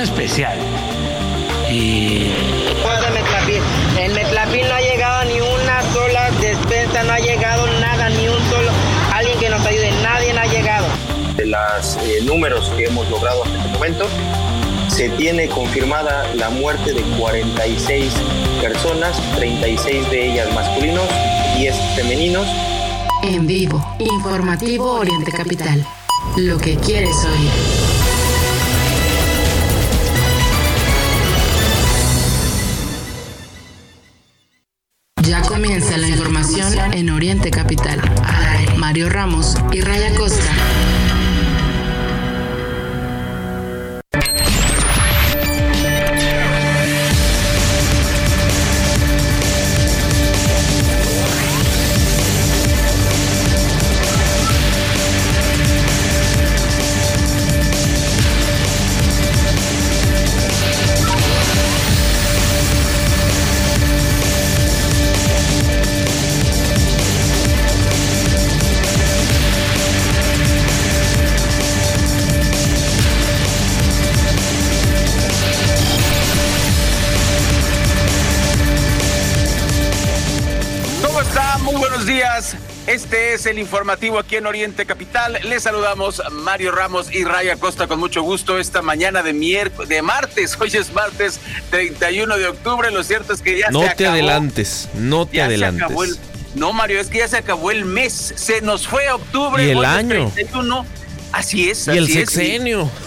especial. Y... En Metlapil no ha llegado ni una sola despensa, no ha llegado nada, ni un solo, alguien que nos ayude, nadie ha llegado. De los eh, números que hemos logrado hasta este momento, se tiene confirmada la muerte de 46 personas, 36 de ellas masculinos, 10 femeninos. En vivo, informativo Oriente Capital. Lo que quieres oír. Comienza el informativo aquí en Oriente Capital. Les saludamos Mario Ramos y Raya Costa con mucho gusto esta mañana de miércoles, de martes. Hoy es martes 31 de octubre. Lo cierto es que ya no se acabó. No te adelantes, no te adelantes. no, Mario, es que ya se acabó el mes. Se nos fue octubre. Y el año. Así es. Y el sexenio.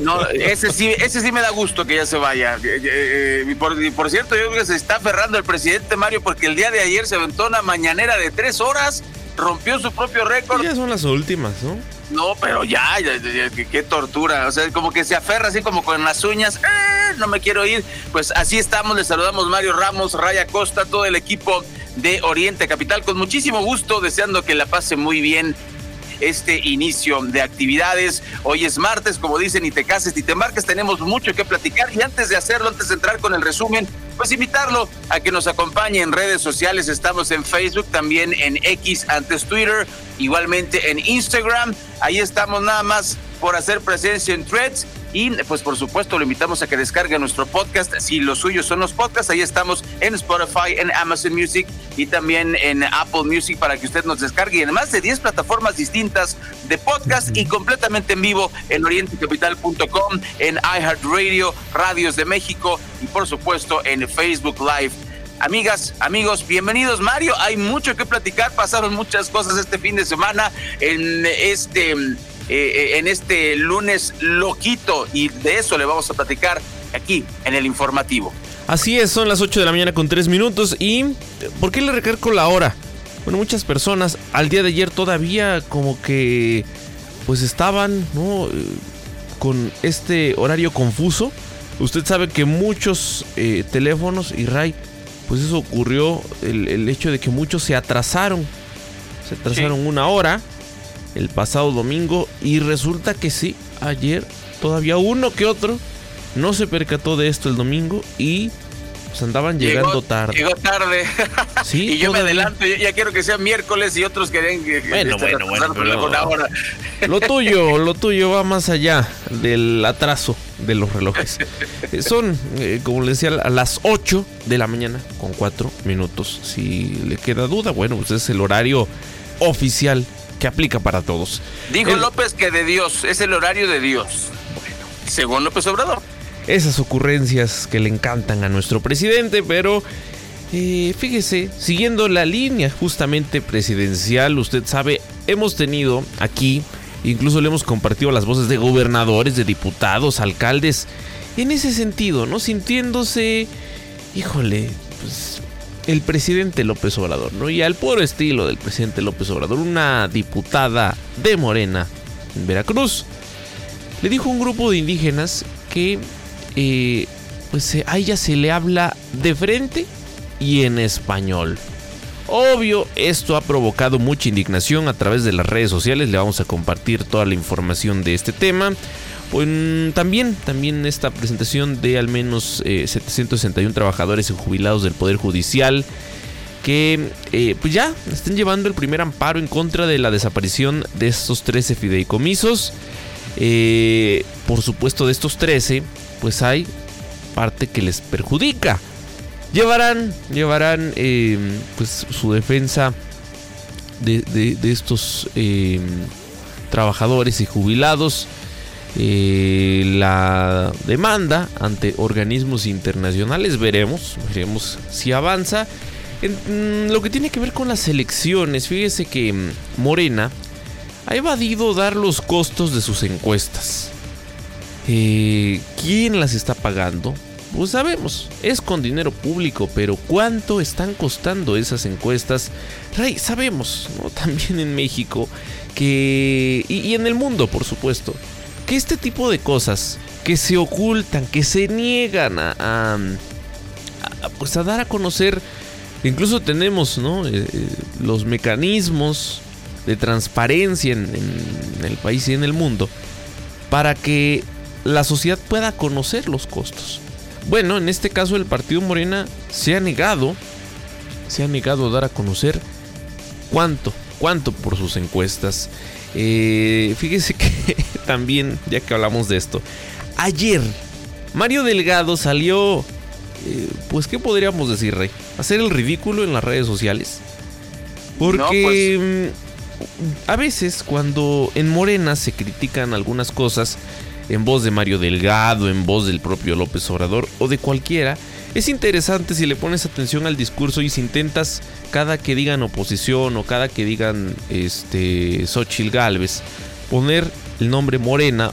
No, ese sí, ese sí me da gusto que ya se vaya. Eh, eh, y, por, por, cierto, yo creo que se está aferrando el presidente Mario porque el día de ayer se aventó una mañanera de tres horas rompió su propio récord. Ya son las últimas, ¿no? No, pero ya, ya, qué tortura. O sea, como que se aferra así como con las uñas. ¡Eh! No me quiero ir. Pues así estamos. Le saludamos Mario Ramos, Raya Costa, todo el equipo de Oriente Capital. Con muchísimo gusto, deseando que la pase muy bien este inicio de actividades. Hoy es martes, como dicen, ni te cases ni te embarques, tenemos mucho que platicar y antes de hacerlo, antes de entrar con el resumen, pues invitarlo a que nos acompañe en redes sociales. Estamos en Facebook, también en X, antes Twitter, igualmente en Instagram. Ahí estamos nada más por hacer presencia en threads y pues por supuesto lo invitamos a que descargue nuestro podcast. Si los suyos son los podcasts, ahí estamos en Spotify, en Amazon Music y también en Apple Music para que usted nos descargue en más de 10 plataformas distintas de podcast y completamente en vivo en orientecapital.com, en iHeartRadio, Radios de México y por supuesto en Facebook Live. Amigas, amigos, bienvenidos Mario. Hay mucho que platicar, pasaron muchas cosas este fin de semana en este eh, en este lunes loquito y de eso le vamos a platicar aquí en el informativo. Así es, son las 8 de la mañana con 3 minutos y ¿por qué le recargo la hora? Bueno, muchas personas al día de ayer todavía como que pues estaban, ¿no? Con este horario confuso. Usted sabe que muchos eh, teléfonos y Ray, pues eso ocurrió, el, el, hecho de que muchos se atrasaron. Se atrasaron sí. una hora el pasado domingo y resulta que sí, ayer todavía uno que otro no se percató de esto el domingo y pues andaban llegando llegó, tarde. Llegó tarde. Sí, y yo todavía. me adelanto, yo ya quiero que sea miércoles y otros quieren que Bueno, que bueno, bueno, por pero- una hora. Lo tuyo, lo tuyo va más allá del atraso de los relojes. Eh, Son, eh, como le decía, a las 8 de la mañana con 4 minutos. Si le queda duda, bueno, pues es el horario oficial que aplica para todos. Dijo El- López que de Dios, es el horario de Dios. Bueno, según López Obrador. esas ocurrencias que le encantan a nuestro presidente, pero eh, fíjese, siguiendo la línea justamente presidencial, usted sabe, hemos tenido aquí, incluso le hemos compartido las voces de gobernadores, de diputados, alcaldes, en ese sentido, ¿no? Sintiéndose, híjole, pues el presidente López Obrador, ¿no? Y al puro estilo del presidente López Obrador, una diputada de Morena en Veracruz, le dijo a un grupo de indígenas que eh, pues eh, a ella se le habla de frente y en español. Obvio, esto ha provocado mucha indignación a través de las redes sociales. Le vamos a compartir toda la información de este tema. Pues, también, también esta presentación de al menos eh, 761 trabajadores y jubilados del Poder Judicial que eh, pues ya están llevando el primer amparo en contra de la desaparición de estos 13 fideicomisos. Eh, por supuesto, de estos 13, pues hay parte que les perjudica. Llevarán, llevarán eh, pues su defensa de, estos trabajadores y jubilados. Eh, la demanda ante organismos internacionales veremos, veremos si avanza. En, mm, lo que tiene que ver con las elecciones, fíjese que mm, Morena ha evadido dar los costos de sus encuestas. Eh, ¿Quién las está pagando? Pues sabemos, es con dinero público, pero ¿cuánto están costando esas encuestas? Rey, sabemos. También en México, que... Y, en el mundo, por supuesto, que este tipo de cosas que se ocultan, que se niegan a, pues a dar a conocer, incluso tenemos, ¿no? Eh, eh, los mecanismos de transparencia en, el país y en el mundo para que la sociedad pueda conocer los costos. Bueno, en este caso el partido Morena se ha negado, se ha negado a dar a conocer cuánto, cuánto por sus encuestas. Eh, fíjese que también, ya que hablamos de esto, ayer Mario Delgado salió, eh, pues, ¿qué podríamos decir, Rey? Hacer el ridículo en las redes sociales. Porque pues, a veces cuando en Morena se critican algunas cosas, en voz de Mario Delgado, en voz del propio López Obrador o de cualquiera, es interesante si le pones atención al discurso y si intentas cada que digan oposición o cada que digan este Xochil Gálvez poner el nombre Morena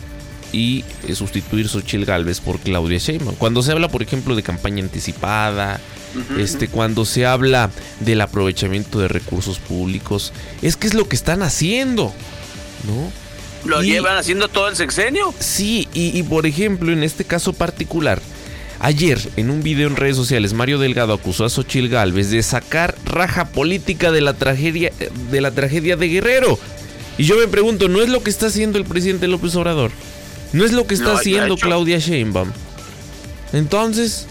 y eh, sustituir Xochil Gálvez por Claudia Sheinbaum. Cuando se habla, por ejemplo, de campaña anticipada, este, cuando se habla del aprovechamiento de recursos públicos, es que es lo que están haciendo, ¿no? ¿Lo llevan haciendo todo el sexenio? Sí, y, por ejemplo, en este caso particular, ayer en un video en redes sociales, Mario Delgado acusó a Xochil Gálvez de sacar raja política de la tragedia de la tragedia de Guerrero. Y yo me pregunto, ¿no es lo que está haciendo el presidente López Obrador? ¿No es lo que está haciendo Claudia Sheinbaum? Entonces,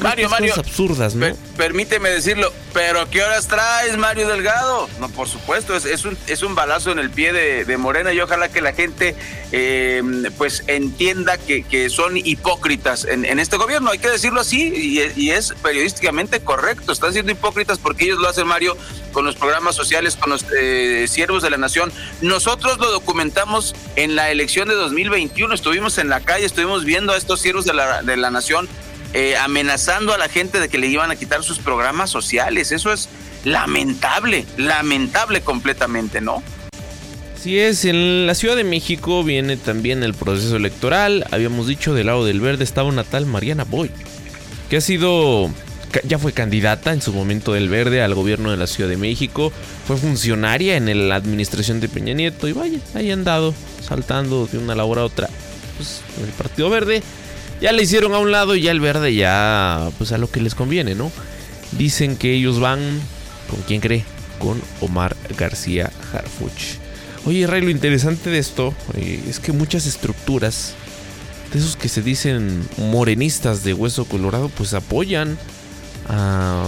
Mario, Mario. absurdas, ¿no? permíteme decirlo, pero ¿qué horas traes, Mario Delgado? No, por supuesto, es, un, es un balazo en el pie de, Morena y ojalá que la gente eh, pues entienda que, que son hipócritas en, este gobierno. Hay que decirlo así y, es periodísticamente correcto. Están siendo hipócritas porque ellos lo hacen, Mario, con los programas sociales, con los eh, siervos de la nación. Nosotros lo documentamos en la elección de 2021. Estuvimos en la calle, estuvimos viendo a estos siervos de la, de la nación eh, amenazando a la gente de que le iban a quitar sus programas sociales. Eso es lamentable, lamentable completamente, ¿no? Así es, en la Ciudad de México viene también el proceso electoral. Habíamos dicho del lado del verde estaba una tal Mariana Boy, que ha sido, ya fue candidata en su momento del verde al gobierno de la Ciudad de México, fue funcionaria en la administración de Peña Nieto y vaya, ahí han dado saltando de una labor a otra pues, el Partido Verde ya le hicieron a un lado y ya el verde ya, pues a lo que les conviene, ¿no? Dicen que ellos van, ¿con quién cree? Con Omar García Harfuch. Oye, Ray, lo interesante de esto eh, es que muchas estructuras, de esos que se dicen morenistas de hueso colorado, pues apoyan a...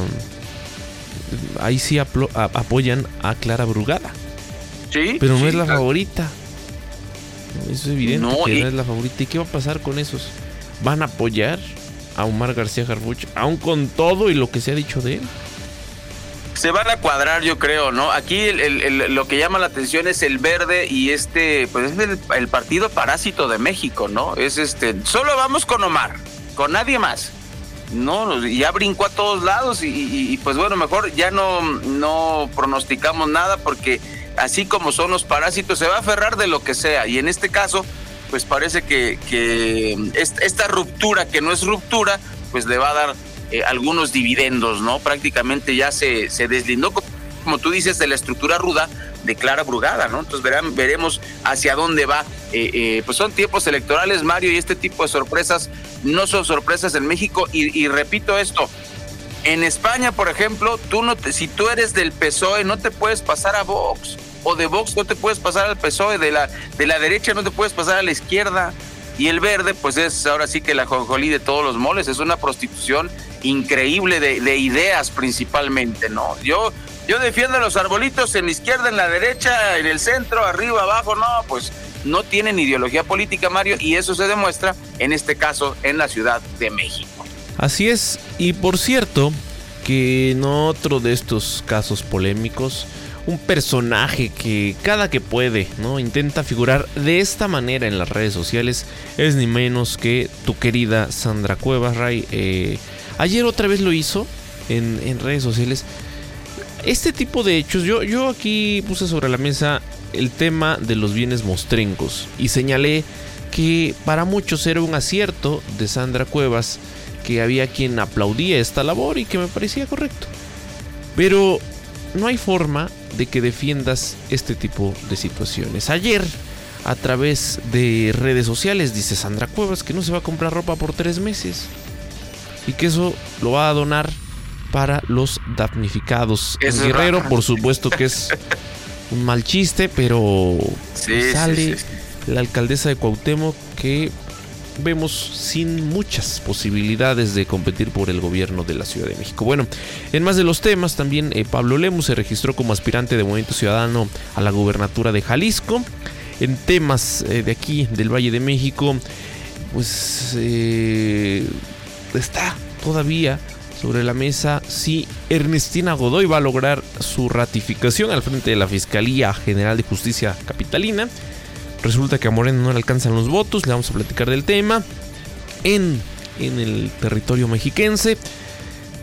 Ahí sí apoyan a Clara Brugada. Sí. Pero no es la favorita. Eso es evidente que no es la favorita. ¿Y qué va a pasar con esos? Van a apoyar a Omar García Harfuch, aún con todo y lo que se ha dicho de él. Se van a cuadrar, yo creo, ¿no? Aquí lo que llama la atención es el verde y este, pues es el, partido parásito de México, ¿no? Es este, solo vamos con Omar, con nadie más. No, ya brincó a todos lados y, pues bueno, mejor ya no, no pronosticamos nada porque así como son los parásitos, se va a aferrar de lo que sea. Y en este caso, pues parece que, esta ruptura, que no es ruptura, pues le va a dar eh, algunos dividendos, ¿no? Prácticamente ya se, se deslindó, como tú dices, de la estructura ruda de Clara Brugada, ¿no? Entonces verán, veremos hacia dónde va. Eh, eh, pues son tiempos electorales, Mario, y este tipo de sorpresas no son sorpresas en México. Y, y repito esto, en España, por ejemplo, tú no te, si tú eres del PSOE, no te puedes pasar a Vox o de Vox no te puedes pasar al PSOE, de la, de la derecha no te puedes pasar a la izquierda. Y el verde, pues es ahora sí que la jonjolí de todos los moles, es una prostitución increíble de, de ideas principalmente, ¿no? Yo, yo defiendo los arbolitos en la izquierda, en la derecha, en el centro, arriba, abajo, no, pues no tienen ideología política, Mario, y eso se demuestra en este caso en la Ciudad de México. Así es, y por cierto, que en otro de estos casos polémicos, un personaje que cada que puede, ¿no? Intenta figurar de esta manera en las redes sociales es ni menos que tu querida Sandra Cuevas, Ray. Eh, ayer otra vez lo hizo en, redes sociales. Este tipo de hechos, yo, yo aquí puse sobre la mesa el tema de los bienes mostrencos y señalé que para muchos era un acierto de Sandra Cuevas que había quien aplaudía esta labor y que me parecía correcto. Pero no hay forma de que defiendas este tipo de situaciones. Ayer, a través de redes sociales, dice Sandra Cuevas que no se va a comprar ropa por tres meses y que eso lo va a donar para los damnificados. en Guerrero, por supuesto que es un mal chiste, pero sale la alcaldesa de Cuauhtémoc que vemos sin muchas posibilidades de competir por el gobierno de la Ciudad de México. Bueno, en más de los temas, también eh, Pablo Lemus se registró como aspirante de Movimiento Ciudadano a la gubernatura de Jalisco. En temas eh, de aquí, del Valle de México, pues eh, está todavía sobre la mesa si Ernestina Godoy va a lograr su ratificación al frente de la Fiscalía General de Justicia Capitalina. Resulta que a Moreno no le alcanzan los votos, le vamos a platicar del tema. En, en el territorio mexiquense,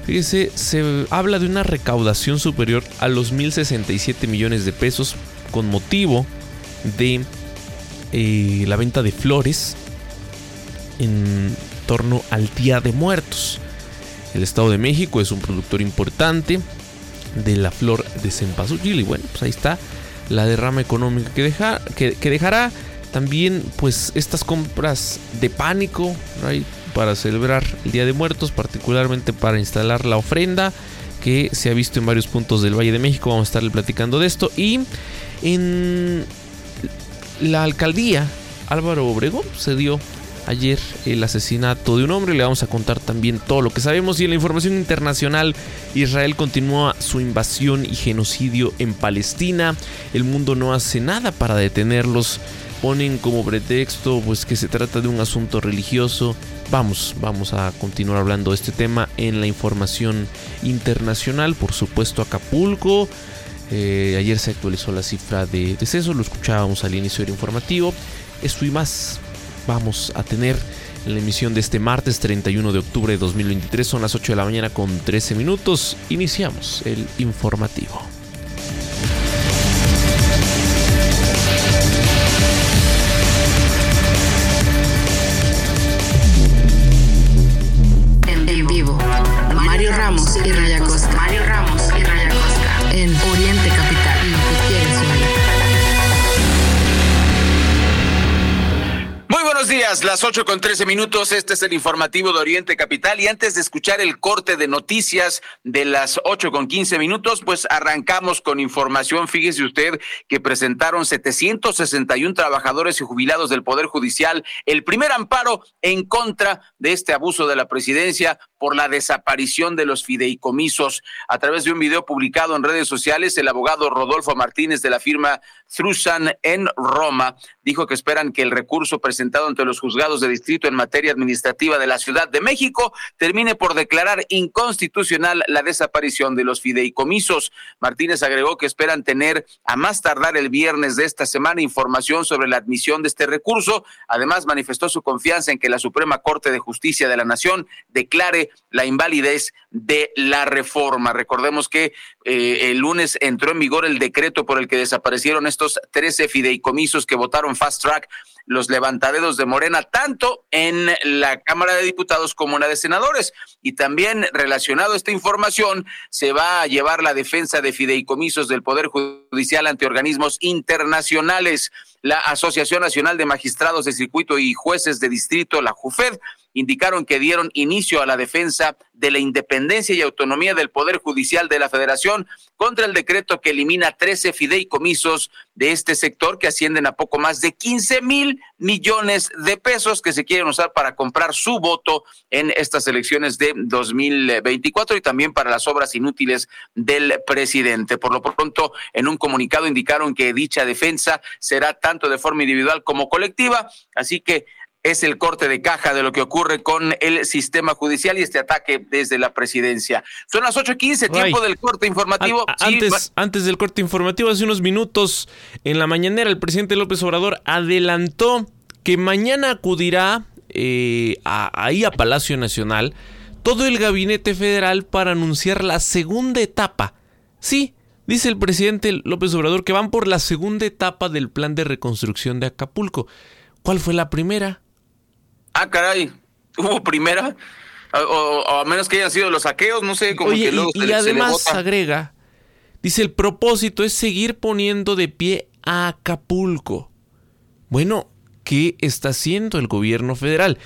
fíjese, se habla de una recaudación superior a los 1.067 millones de pesos con motivo de eh, la venta de flores en torno al Día de Muertos. El Estado de México es un productor importante de la flor de cempasúchil y bueno, pues ahí está la derrama económica que, deja, que, dejará también pues estas compras de pánico para celebrar el Día de Muertos, particularmente para instalar la ofrenda que se ha visto en varios puntos del Valle de México. Vamos a estarle platicando de esto. Y en la alcaldía, Álvaro Obregón se dio ayer el asesinato de un hombre. Le vamos a contar también todo lo que sabemos. Y en la información internacional, Israel continúa su invasión y genocidio en Palestina. El mundo no hace nada para detenerlos. Ponen como pretexto pues que se trata de un asunto religioso. Vamos, vamos a continuar hablando de este tema en la información internacional. Por supuesto, Acapulco. Eh, ayer se actualizó la cifra de decesos, lo escuchábamos al inicio del informativo. Esto y más vamos a tener en la emisión de este martes 31 de octubre de 2023. Son las 8 de la mañana con 13 minutos. Iniciamos el informativo. Las 8 con 13 minutos. Este es el informativo de Oriente Capital. Y antes de escuchar el corte de noticias de las 8 con 15 minutos, pues arrancamos con información. Fíjese usted que presentaron 761 trabajadores y jubilados del Poder Judicial el primer amparo en contra de este abuso de la presidencia por la desaparición de los fideicomisos. A través de un video publicado en redes sociales, el abogado Rodolfo Martínez de la firma Trusan en Roma dijo que esperan que el recurso presentado ante los juzgados de distrito en materia administrativa de la Ciudad de México termine por declarar inconstitucional la desaparición de los fideicomisos. Martínez agregó que esperan tener a más tardar el viernes de esta semana información sobre la admisión de este recurso. Además, manifestó su confianza en que la Suprema Corte de Justicia de la Nación declare la invalidez de la reforma. Recordemos que eh, el lunes entró en vigor el decreto por el que desaparecieron estos 13 fideicomisos que votaron fast track los levantaderos de Morena, tanto en la Cámara de Diputados como en la de Senadores. Y también relacionado a esta información, se va a llevar la defensa de fideicomisos del Poder Judicial ante organismos internacionales. La Asociación Nacional de Magistrados de Circuito y Jueces de Distrito, la JUFED, indicaron que dieron inicio a la defensa de la independencia y autonomía del Poder Judicial de la Federación contra el decreto que elimina 13 fideicomisos de este sector que ascienden a poco más de 15 mil millones de pesos que se quieren usar para comprar su voto en estas elecciones de 2024 y también para las obras inútiles del presidente. Por lo pronto, en un comunicado indicaron que dicha defensa será tanto de forma individual como colectiva, así que es el corte de caja de lo que ocurre con el sistema judicial y este ataque desde la presidencia. Son las 8.15, tiempo del corte informativo. antes, antes del corte informativo, hace unos minutos en la mañanera, el presidente López Obrador adelantó que mañana acudirá eh, ahí a Palacio Nacional todo el gabinete federal para anunciar la segunda etapa. Sí, dice el presidente López Obrador que van por la segunda etapa del plan de reconstrucción de Acapulco. ¿Cuál fue la primera? Ah, caray, hubo primera, o, a menos que hayan sido los saqueos, no sé, como que luego y, y además agrega, dice, el propósito es seguir poniendo de pie a Acapulco. Bueno, ¿qué está haciendo el gobierno federal?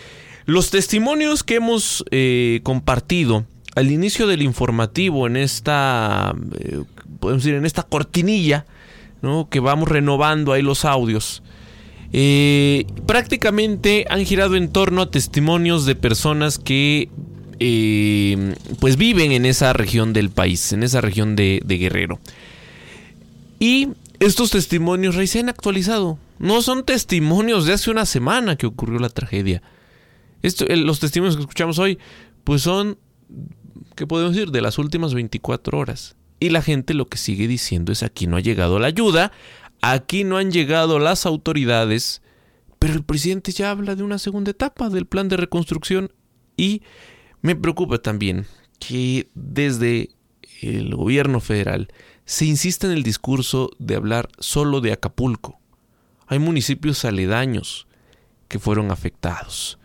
Los testimonios que hemos eh, compartido al inicio del informativo en esta, eh, podemos decir, en esta cortinilla, ¿no? que vamos renovando ahí los audios, eh, prácticamente han girado en torno a testimonios de personas que eh, pues viven en esa región del país, en esa región de, Guerrero. Y estos testimonios Rey, se han actualizado. No son testimonios de hace una semana que ocurrió la tragedia. los testimonios que escuchamos hoy, pues son, ¿qué podemos decir? De las últimas 24 horas. Y la gente lo que sigue diciendo es aquí no ha llegado la ayuda, Aquí no han llegado las autoridades, pero el presidente ya habla de una segunda etapa del plan de reconstrucción y me preocupa también que desde el gobierno federal se insista en el discurso de hablar solo de Acapulco. Hay municipios aledaños que fueron afectados.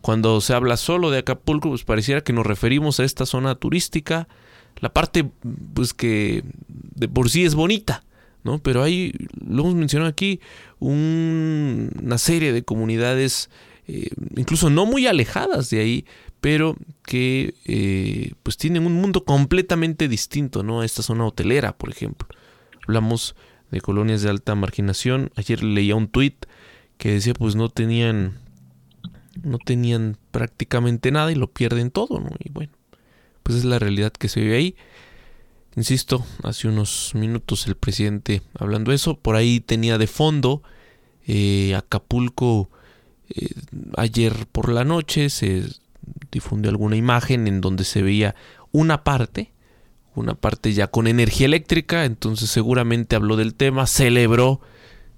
Cuando se habla solo de Acapulco, pues pareciera que nos referimos a esta zona turística, la parte pues que de por sí es bonita, ¿no? Pero hay, lo hemos mencionado aquí, una serie de comunidades, eh, incluso no muy alejadas de ahí, pero que eh, pues tienen un mundo completamente distinto, ¿no? A esta zona hotelera, por ejemplo. Hablamos de colonias de alta marginación. Ayer leía un tuit que decía pues no tenían no tenían prácticamente nada y lo pierden todo, ¿no? Y bueno, pues es la realidad que se ve ahí. Insisto, hace unos minutos el presidente hablando eso, por ahí tenía de fondo eh, Acapulco eh, ayer por la noche se difundió alguna imagen en donde se veía una parte, una parte ya con energía eléctrica, entonces seguramente habló del tema, celebró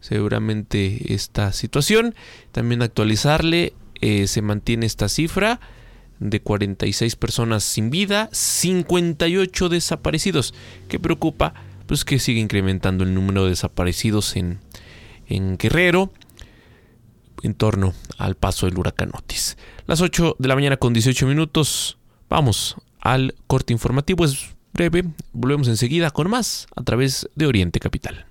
seguramente esta situación, también actualizarle, eh, se mantiene esta cifra, de 46 personas sin vida, 58 desaparecidos. ¿Qué preocupa? Pues que sigue incrementando el número de desaparecidos en, en Guerrero en torno al paso del huracán Otis. Las 8 de la mañana con 18 minutos. Vamos al corte informativo. Es breve. Volvemos enseguida con más a través de Oriente Capital.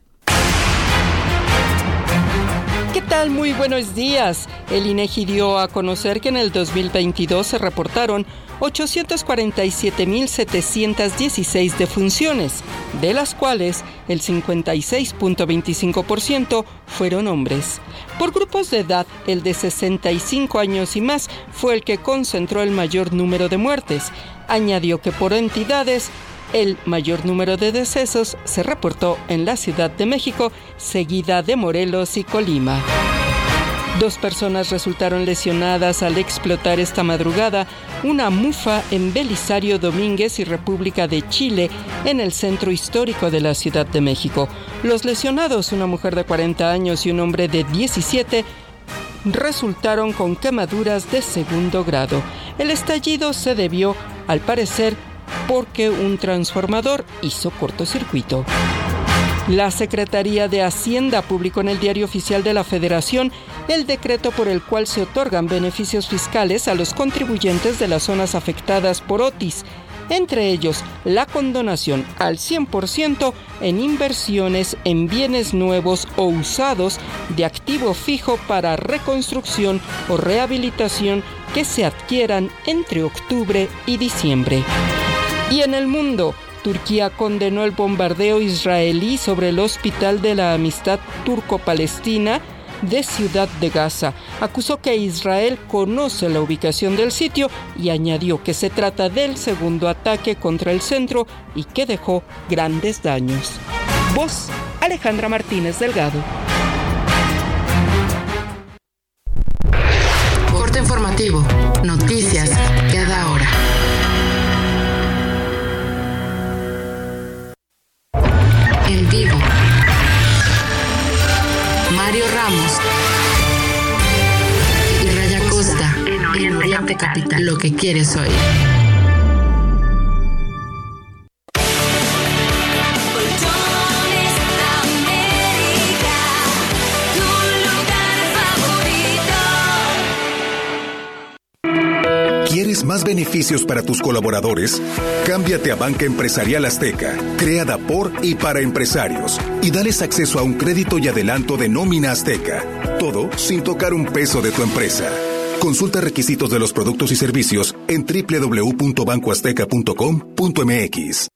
Tal? Muy buenos días. El INEGI dio a conocer que en el 2022 se reportaron 847.716 defunciones, de las cuales el 56.25% fueron hombres. Por grupos de edad, el de 65 años y más fue el que concentró el mayor número de muertes. Añadió que por entidades el mayor número de decesos se reportó en la Ciudad de México, seguida de Morelos y Colima. Dos personas resultaron lesionadas al explotar esta madrugada una mufa en Belisario Domínguez y República de Chile, en el centro histórico de la Ciudad de México. Los lesionados, una mujer de 40 años y un hombre de 17, resultaron con quemaduras de segundo grado. El estallido se debió, al parecer, porque un transformador hizo cortocircuito. La Secretaría de Hacienda publicó en el Diario Oficial de la Federación el decreto por el cual se otorgan beneficios fiscales a los contribuyentes de las zonas afectadas por Otis, entre ellos la condonación al 100% en inversiones en bienes nuevos o usados de activo fijo para reconstrucción o rehabilitación que se adquieran entre octubre y diciembre. Y en el mundo, Turquía condenó el bombardeo israelí sobre el Hospital de la Amistad Turco-Palestina de Ciudad de Gaza. Acusó que Israel conoce la ubicación del sitio y añadió que se trata del segundo ataque contra el centro y que dejó grandes daños. Voz Alejandra Martínez Delgado. Corte informativo. Noticias cada hora. Vivo. Mario Ramos y Raya Costa en Oriente Capital. Lo que quieres oír. ¿Quieres más beneficios para tus colaboradores? Cámbiate a Banca Empresarial Azteca, creada por y para empresarios, y dales acceso a un crédito y adelanto de nómina Azteca. Todo sin tocar un peso de tu empresa. Consulta requisitos de los productos y servicios en www.bancoazteca.com.mx.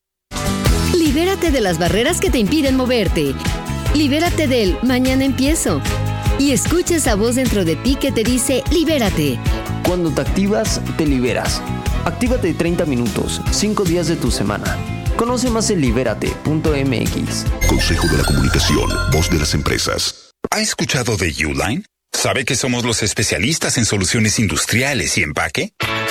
Libérate de las barreras que te impiden moverte. Libérate del mañana empiezo. Y escucha esa voz dentro de ti que te dice libérate. Cuando te activas, te liberas. Actívate 30 minutos, 5 días de tu semana. Conoce más en libérate.mx. Consejo de la Comunicación, voz de las empresas. ¿Ha escuchado de Uline? ¿Sabe que somos los especialistas en soluciones industriales y empaque?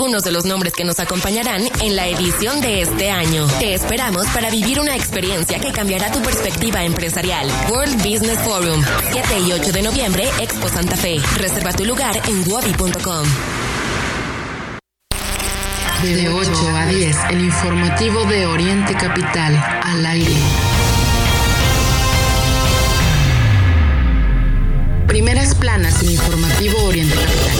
de los nombres que nos acompañarán en la edición de este año. Te esperamos para vivir una experiencia que cambiará tu perspectiva empresarial. World Business Forum, 7 y 8 de noviembre, Expo Santa Fe. Reserva tu lugar en wadi.com. De 8 a 10, el informativo de Oriente Capital, al aire. Primeras planas en informativo Oriente Capital.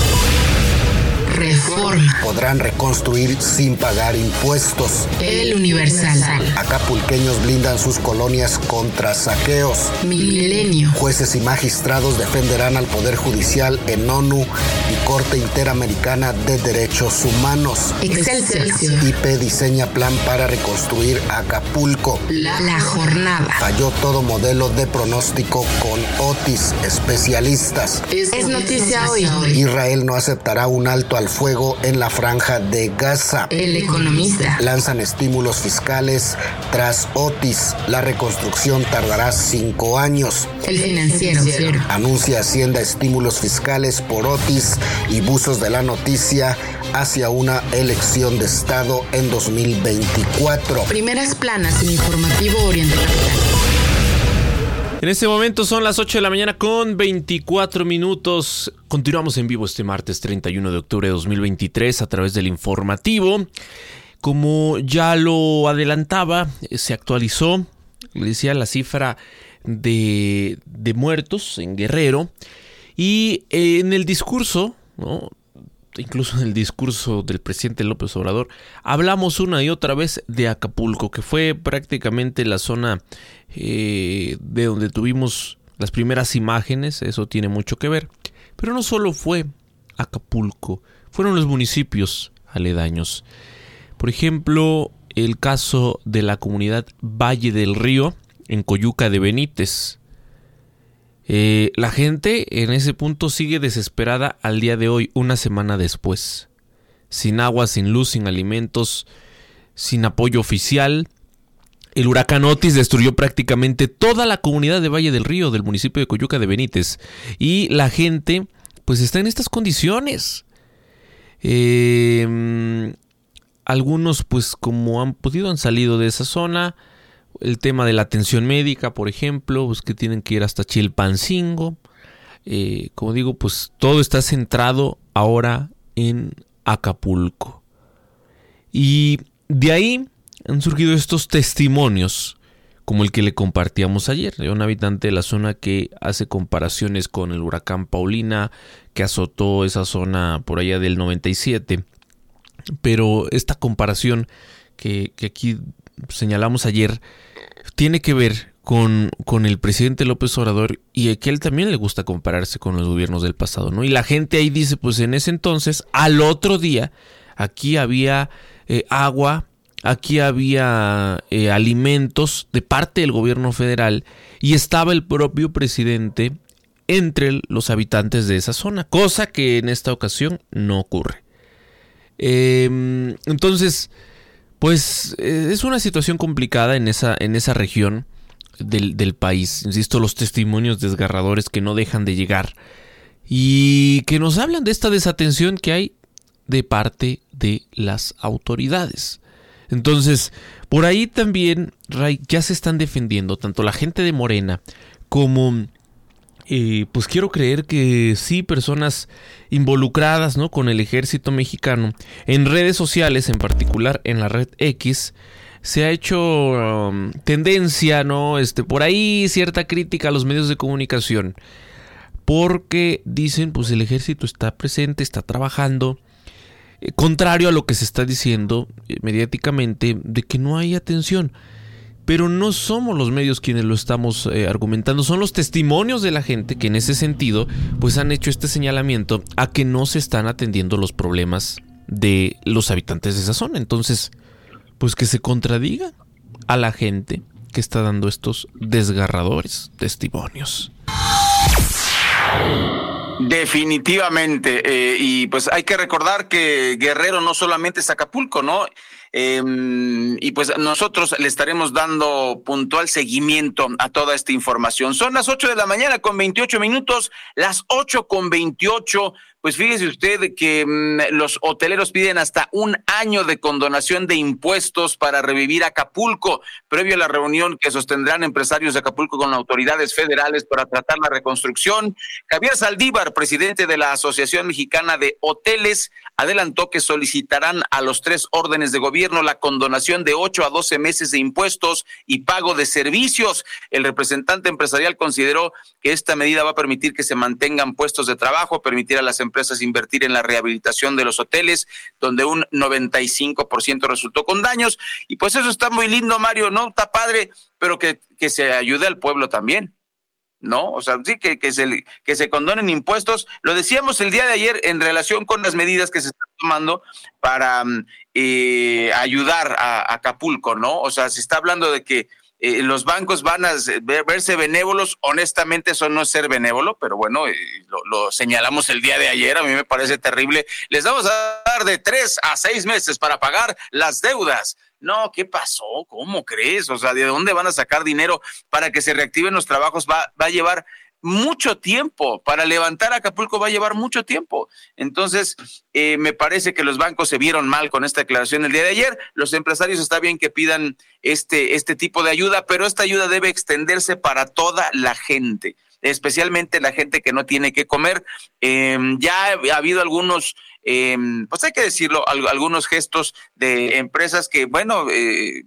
Reforma. Podrán reconstruir sin pagar impuestos. El Universal. Acapulqueños blindan sus colonias contra saqueos. Milenio. Jueces y magistrados defenderán al Poder Judicial en ONU Corte Interamericana de Derechos Humanos. Excelsior. IP diseña plan para reconstruir Acapulco. La, la jornada. Falló todo modelo de pronóstico con Otis, especialistas. Es, es noticia hoy. Israel no aceptará un alto al fuego en la franja de Gaza. El economista. Lanzan estímulos fiscales tras Otis. La reconstrucción tardará cinco años. El financiero. Anuncia Hacienda estímulos fiscales por Otis y buzos de la noticia hacia una elección de Estado en 2024. Primeras planas en informativo Oriente Capital. En este momento son las 8 de la mañana con 24 minutos. Continuamos en vivo este martes 31 de octubre de 2023 a través del informativo. Como ya lo adelantaba, se actualizó, le decía la cifra de, de muertos en Guerrero. Y en el discurso, ¿no? incluso en el discurso del presidente López Obrador, hablamos una y otra vez de Acapulco, que fue prácticamente la zona eh, de donde tuvimos las primeras imágenes, eso tiene mucho que ver. Pero no solo fue Acapulco, fueron los municipios aledaños. Por ejemplo, el caso de la comunidad Valle del Río, en Coyuca de Benítez. Eh, la gente en ese punto sigue desesperada al día de hoy, una semana después. Sin agua, sin luz, sin alimentos, sin apoyo oficial. El huracán Otis destruyó prácticamente toda la comunidad de Valle del Río, del municipio de Coyuca de Benítez. Y la gente, pues está en estas condiciones. Eh, algunos, pues como han podido, han salido de esa zona el tema de la atención médica, por ejemplo, pues que tienen que ir hasta Chilpancingo. Eh, como digo, pues todo está centrado ahora en Acapulco. Y de ahí han surgido estos testimonios, como el que le compartíamos ayer, de un habitante de la zona que hace comparaciones con el huracán Paulina, que azotó esa zona por allá del 97. Pero esta comparación que, que aquí señalamos ayer, tiene que ver con, con, el presidente López Obrador y que él también le gusta compararse con los gobiernos del pasado, ¿no? Y la gente ahí dice, pues en ese entonces, al otro día, aquí había eh, agua, aquí había eh, alimentos de parte del gobierno federal y estaba el propio presidente entre los habitantes de esa zona, cosa que en esta ocasión no ocurre. Eh, entonces, pues eh, es una situación complicada en esa, en esa región del, del, país. Insisto, los testimonios desgarradores que no dejan de llegar y que nos hablan de esta desatención que hay de parte de las autoridades. Entonces, por ahí también, Ray, ya se están defendiendo tanto la gente de Morena como eh, pues quiero creer que sí, personas involucradas ¿no? con el ejército mexicano en redes sociales, en particular en la red X, se ha hecho um, tendencia, ¿no? Este, por ahí cierta crítica a los medios de comunicación. Porque dicen, pues el ejército está presente, está trabajando. Eh, contrario a lo que se está diciendo eh, mediáticamente, de que no hay atención pero no somos los medios quienes lo estamos eh, argumentando, son los testimonios de la gente que en ese sentido pues han hecho este señalamiento a que no se están atendiendo los problemas de los habitantes de esa zona. Entonces, pues que se contradiga a la gente que está dando estos desgarradores testimonios. Definitivamente, eh, y pues hay que recordar que Guerrero no solamente es Acapulco, ¿no? Eh, y pues nosotros le estaremos dando puntual seguimiento a toda esta información. Son las 8 de la mañana con 28 minutos, las 8 con 28. Pues fíjese usted que mmm, los hoteleros piden hasta un año de condonación de impuestos para revivir Acapulco, previo a la reunión que sostendrán empresarios de Acapulco con autoridades federales para tratar la reconstrucción. Javier Saldívar, presidente de la Asociación Mexicana de Hoteles, adelantó que solicitarán a los tres órdenes de gobierno la condonación de 8 a 12 meses de impuestos y pago de servicios. El representante empresarial consideró que esta medida va a permitir que se mantengan puestos de trabajo, permitir a las empresas invertir en la rehabilitación de los hoteles, donde un 95% resultó con daños. Y pues eso está muy lindo, Mario, ¿no? Está padre, pero que, que se ayude al pueblo también. ¿no? O sea, sí, que, que, se, que se condonen impuestos. Lo decíamos el día de ayer en relación con las medidas que se están tomando para eh, ayudar a, Acapulco, ¿no? O sea, se está hablando de que eh, los bancos van a verse benévolos. Honestamente, eso no es ser benévolo, pero bueno, eh, lo, señalamos el día de ayer. A mí me parece terrible. Les vamos a dar de tres a seis meses para pagar las deudas. No, ¿qué pasó? ¿Cómo crees? O sea, ¿de dónde van a sacar dinero para que se reactiven los trabajos? Va a llevar mucho tiempo. Para levantar Acapulco va a llevar mucho tiempo. Entonces, eh, me parece que los bancos se vieron mal con esta declaración el día de ayer. Los empresarios está bien que pidan este, este tipo de ayuda, pero esta ayuda debe extenderse para toda la gente especialmente la gente que no tiene que comer. Eh, ya ha habido algunos, eh, pues hay que decirlo, algunos gestos de empresas que, bueno, eh,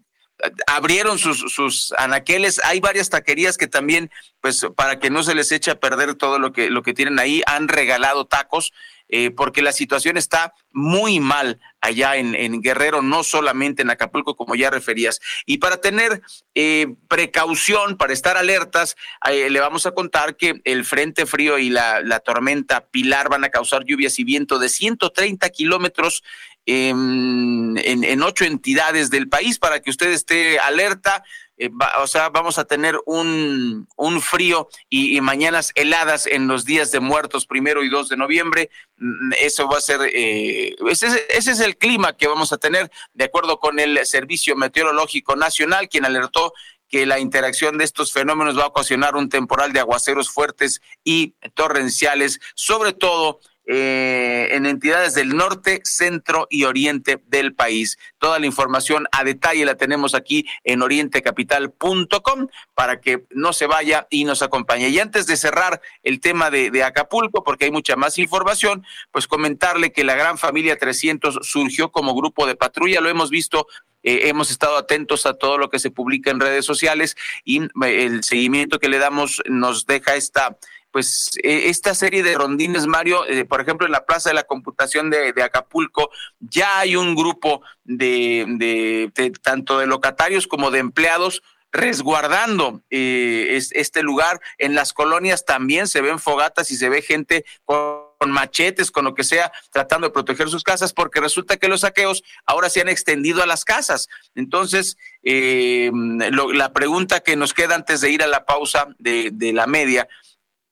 abrieron sus, anaqueles. Hay varias taquerías que también, pues, para que no se les eche a perder todo lo que, lo que tienen ahí, han regalado tacos. eh, porque la situación está muy mal allá en, en Guerrero, no solamente en Acapulco, como ya referías. Y para tener eh, precaución, para estar alertas, eh, le vamos a contar que el frente frío y la, la tormenta Pilar van a causar lluvias y viento de 130 kilómetros en, en, ocho entidades del país para que usted esté alerta. Eh, o sea, vamos a tener un, un frío y, y mañanas heladas en los días de muertos primero y 2 de noviembre. Mm, Eso va a ser, eh, ese, es- ese es el clima que vamos a tener de acuerdo con el Servicio Meteorológico Nacional, quien alertó que la interacción de estos fenómenos va a ocasionar un temporal de aguaceros fuertes y torrenciales, sobre todo eh, en entidades del norte, centro y oriente del país. Toda la información a detalle la tenemos aquí en orientecapital.com para que no se vaya y nos acompañe. Y antes de cerrar el tema de, Acapulco, porque hay mucha más información, pues comentarle que la gran familia 300 surgió como grupo de patrulla, lo hemos visto eh, hemos estado atentos a todo lo que se publica en redes sociales y eh, el seguimiento que le damos nos deja esta pues eh, esta serie de rondines, Mario, eh, por ejemplo, en la Plaza de la Computación de, Acapulco, ya hay un grupo de, tanto de locatarios como de empleados resguardando eh, es- este lugar. En las colonias también se ven fogatas y se ve gente con machetes, con lo que sea, tratando de proteger sus casas, porque resulta que los saqueos ahora se han extendido a las casas. Entonces, eh, lo- la pregunta que nos queda antes de ir a la pausa de la media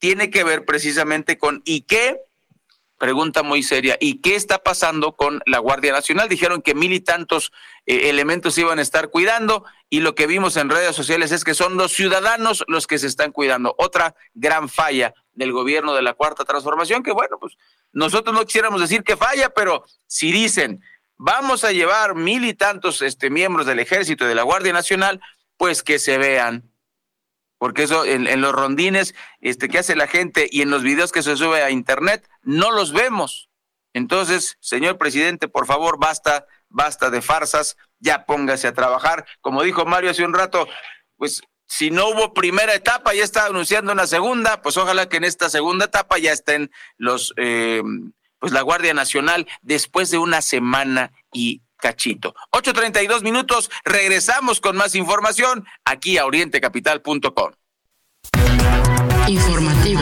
tiene que ver precisamente con ¿y qué? Pregunta muy seria. ¿Y qué está pasando con la Guardia Nacional? Dijeron que mil y tantos eh, elementos iban a estar cuidando y lo que vimos en redes sociales es que son los ciudadanos los que se están cuidando. Otra gran falla del gobierno de la Cuarta Transformación que bueno, pues nosotros no quisiéramos decir que falla, pero si dicen vamos a llevar mil y tantos este, miembros del ejército y de la Guardia Nacional, pues que se vean porque eso en, los rondines este, que hace la gente y en los videos que se sube a internet no los vemos. Entonces, señor presidente, por favor, basta, basta de farsas, ya póngase a trabajar. Como dijo Mario hace un rato, pues si no hubo primera etapa, ya está anunciando una segunda, pues ojalá que en esta segunda etapa ya estén los, eh, pues la Guardia Nacional después de una semana y cachito. 8.32 minutos, regresamos con más información aquí a orientecapital.com. Informativo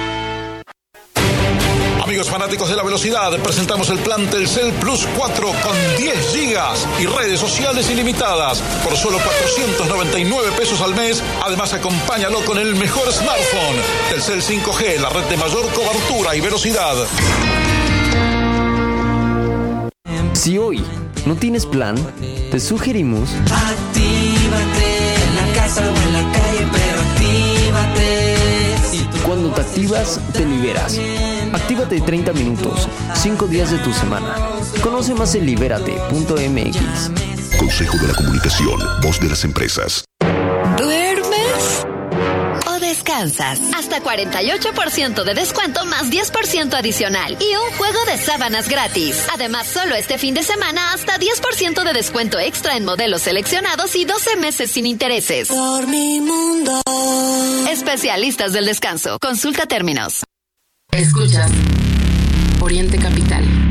Amigos fanáticos de la velocidad, presentamos el plan Telcel Plus 4 con 10 gigas y redes sociales ilimitadas por solo 499 pesos al mes. Además, acompáñalo con el mejor smartphone. Telcel 5G, la red de mayor cobertura y velocidad. Si hoy no tienes plan, te sugerimos Actívate en la casa o en la calle, Activas, te liberas. Actívate 30 minutos, 5 días de tu semana. Conoce más en libérate.mx. Consejo de la Comunicación, voz de las empresas. Hasta 48% de descuento más 10% adicional y un juego de sábanas gratis. Además, solo este fin de semana hasta 10% de descuento extra en modelos seleccionados y 12 meses sin intereses. Por mi mundo. Especialistas del descanso. Consulta términos. Escuchas Oriente Capital.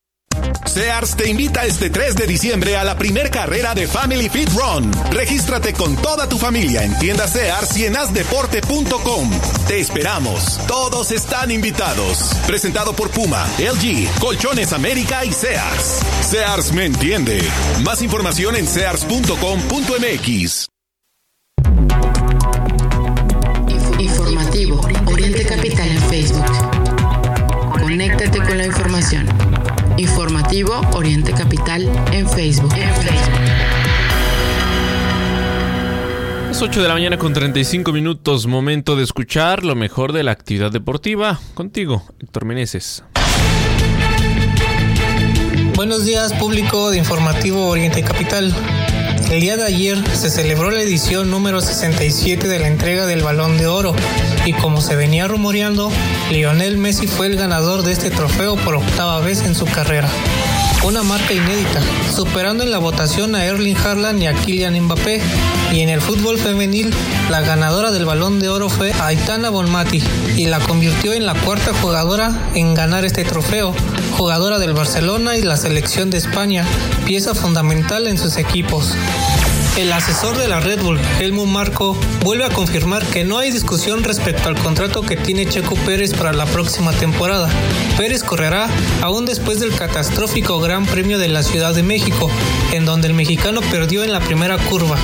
Sears te invita este 3 de diciembre a la primer carrera de Family Fit Run. Regístrate con toda tu familia en tiendas Sears y en asdeporte.com. Te esperamos. Todos están invitados. Presentado por Puma, LG, Colchones América y Sears. Sears me entiende. Más información en sears.com.mx. Informativo Oriente Capital en Facebook. Conéctate con la información. Informativo Oriente Capital en Facebook. Las 8 de la mañana con 35 minutos, momento de escuchar lo mejor de la actividad deportiva. Contigo, Héctor Meneses. Buenos días, público de Informativo Oriente Capital. El día de ayer se celebró la edición número 67 de la entrega del Balón de Oro y como se venía rumoreando, Lionel Messi fue el ganador de este trofeo por octava vez en su carrera. Una marca inédita, superando en la votación a Erling Haaland y a Kylian Mbappé. Y en el fútbol femenil, la ganadora del Balón de Oro fue Aitana Bonmati y la convirtió en la cuarta jugadora en ganar este trofeo, jugadora del Barcelona y la selección de España, pieza fundamental en sus equipos. El asesor de la Red Bull, Helmut Marco, vuelve a confirmar que no hay discusión respecto al contrato que tiene Checo Pérez para la próxima temporada. Pérez correrá aún después del catastrófico Gran Premio de la Ciudad de México, en donde el mexicano perdió en la primera curva.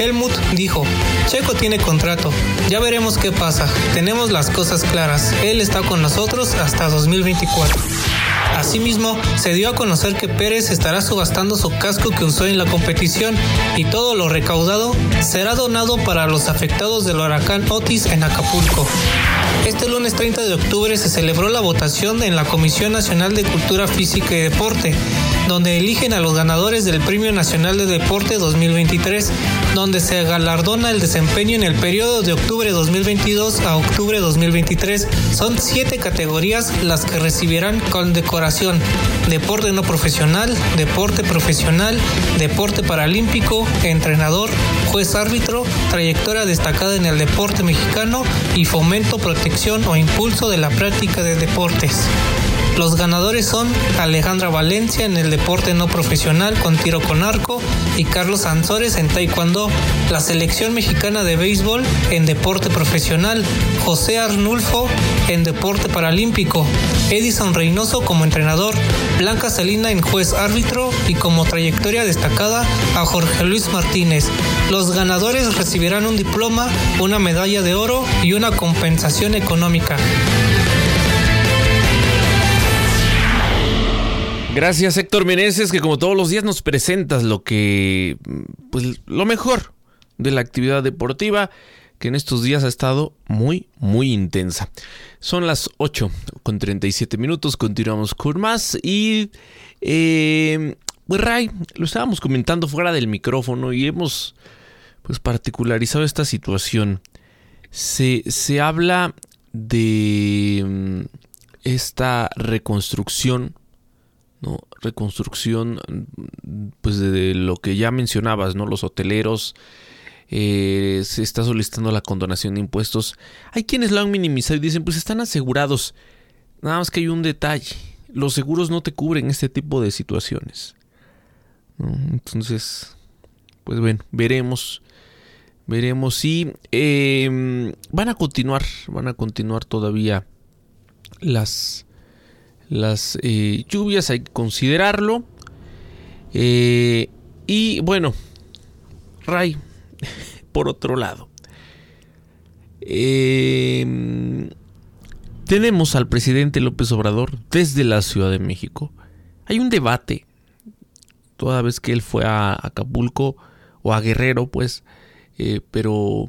Helmut dijo, Checo tiene contrato, ya veremos qué pasa, tenemos las cosas claras, él está con nosotros hasta 2024. Asimismo, se dio a conocer que Pérez estará subastando su casco que usó en la competición y todo lo recaudado será donado para los afectados del huracán Otis en Acapulco. Este lunes 30 de octubre se celebró la votación en la Comisión Nacional de Cultura Física y Deporte, donde eligen a los ganadores del Premio Nacional de Deporte 2023, donde se galardona el desempeño en el periodo de octubre 2022 a octubre 2023. Son siete categorías las que recibirán condecoración. Deporte no profesional, deporte profesional, deporte paralímpico, entrenador, juez árbitro, trayectoria destacada en el deporte mexicano y fomento, protección o impulso de la práctica de deportes. Los ganadores son Alejandra Valencia en el deporte no profesional con tiro con arco y Carlos Ansores en taekwondo. La selección mexicana de béisbol en deporte profesional, José Arnulfo en deporte paralímpico, Edison Reynoso como entrenador, Blanca Salina en juez árbitro y como trayectoria destacada a Jorge Luis Martínez. Los ganadores recibirán un diploma, una medalla de oro y una compensación económica. Gracias Héctor Meneses, que como todos los días nos presentas lo que, pues lo mejor de la actividad deportiva, que en estos días ha estado muy, muy intensa. Son las 8 con 37 minutos, continuamos con más y, eh, pues Ray, lo estábamos comentando fuera del micrófono y hemos, pues particularizado esta situación. Se, se habla de mm, esta reconstrucción ¿no? Reconstrucción, pues de lo que ya mencionabas, ¿no? Los hoteleros, eh, se está solicitando la condonación de impuestos. Hay quienes lo han minimizado y dicen, pues están asegurados. Nada más que hay un detalle. Los seguros no te cubren este tipo de situaciones. Entonces, pues bueno, veremos. Veremos si em, van a continuar, van a continuar todavía las, las eh, lluvias, hay que considerarlo. Eh, y bueno, Ray, por otro lado, em, tenemos al presidente López Obrador desde la Ciudad de México. Hay un debate, toda vez que él fue a Acapulco o a Guerrero, pues, eh, pero